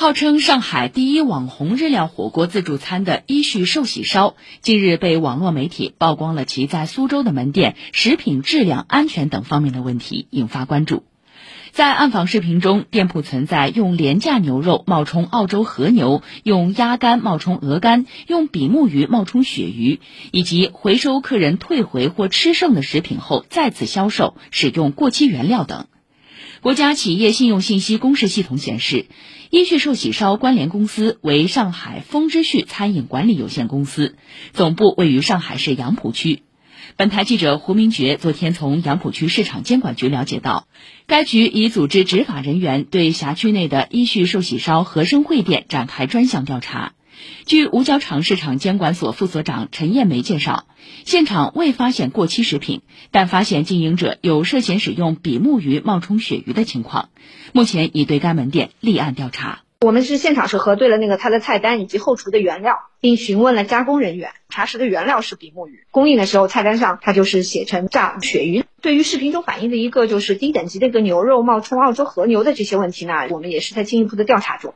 号称上海第一网红日料火锅自助餐的一序寿喜烧，近日被网络媒体曝光了其在苏州的门店食品质量安全等方面的问题，引发关注。在暗访视频中，店铺存在用廉价牛肉冒充澳洲和牛、用鸭肝冒充鹅肝、用比目鱼冒充鳕鱼，以及回收客人退回或吃剩的食品后再次销售、使用过期原料等。国家企业信用信息公示系统显示，一序寿喜烧关联公司为上海丰之序餐饮管理有限公司，总部位于上海市杨浦区。本台记者胡明觉昨天从杨浦区市场监管局了解到，该局已组织执法人员对辖区内的一旭寿喜烧和生汇店展开专项调查。据五角场市场监管所副所长陈艳梅介绍，现场未发现过期食品，但发现经营者有涉嫌使用比目鱼冒充鳕鱼的情况，目前已对该门店立案调查。我们是现场是核对了那个它的菜单以及后厨的原料，并询问了加工人员，查实的原料是比目鱼，供应的时候菜单上它就是写成炸鳕鱼。对于视频中反映的一个就是低等级的一个牛肉冒充澳洲和牛的这些问题呢，我们也是在进一步的调查中。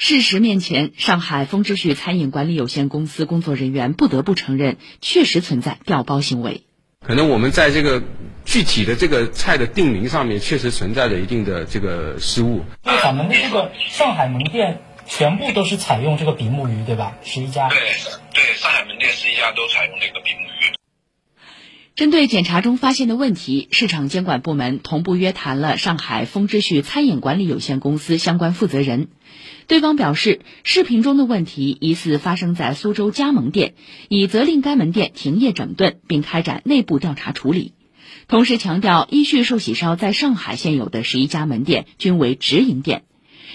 事实面前，上海丰之旭餐饮管理有限公司工作人员不得不承认，确实存在调包行为。可能我们在这个具体的这个菜的定名上面，确实存在着一定的这个失误。因为咱们的这个上海门店全部都是采用这个比目鱼，对吧？十一家。对对，上海门店十一家都采用这个比目鱼。针对检查中发现的问题，市场监管部门同步约谈了上海丰之旭餐饮管理有限公司相关负责人。对方表示，视频中的问题疑似发生在苏州加盟店，已责令该门店停业整顿，并开展内部调查处理。同时强调，一序寿喜烧在上海现有的十一家门店均为直营店。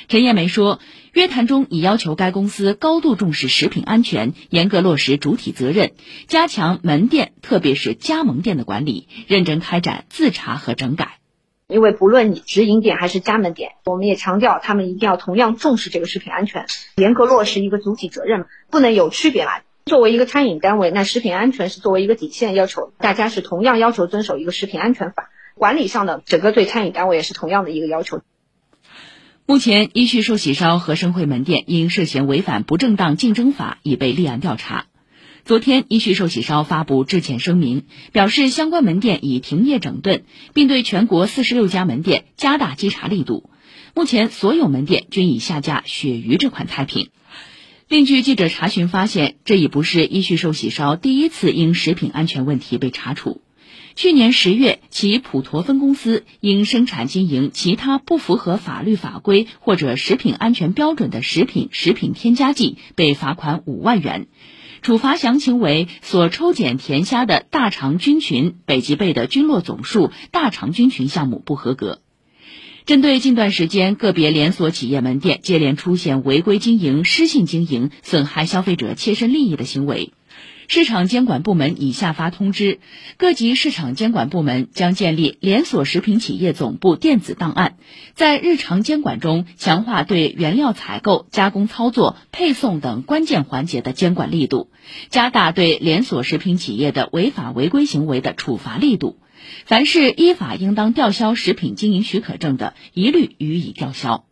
陈艳梅说，约谈中已要求该公司高度重视食品安全，严格落实主体责任，加强门店特别是加盟店的管理，认真开展自查和整改。因为不论你直营店还是加盟店，我们也强调他们一定要同样重视这个食品安全，严格落实一个主体责任，不能有区别嘛。作为一个餐饮单位，那食品安全是作为一个底线要求，大家是同样要求遵守一个食品安全法。管理上的整个对餐饮单位也是同样的一个要求。目前，一旭寿喜烧和生汇门店因涉嫌违反不正当竞争法，已被立案调查。昨天，一旭寿喜烧发布致歉声明，表示相关门店已停业整顿，并对全国四十六家门店加大稽查力度。目前，所有门店均已下架鳕鱼这款菜品。另据记者查询发现，这已不是一旭寿喜烧第一次因食品安全问题被查处。去年十月，其普陀分公司因生产经营其他不符合法律法规或者食品安全标准的食品、食品添加剂，被罚款五万元。处罚详情为所抽检填虾的大肠菌群北极贝的菌落总数大肠菌群项目不合格。针对近段时间个别连锁企业门店接连出现违规经营、失信经营、损害消费者切身利益的行为。市场监管部门已下发通知，各级市场监管部门将建立连锁食品企业总部电子档案，在日常监管中强化对原料采购、加工操作、配送等关键环节的监管力度，加大对连锁食品企业的违法违规行为的处罚力度。凡是依法应当吊销食品经营许可证的，一律予以吊销。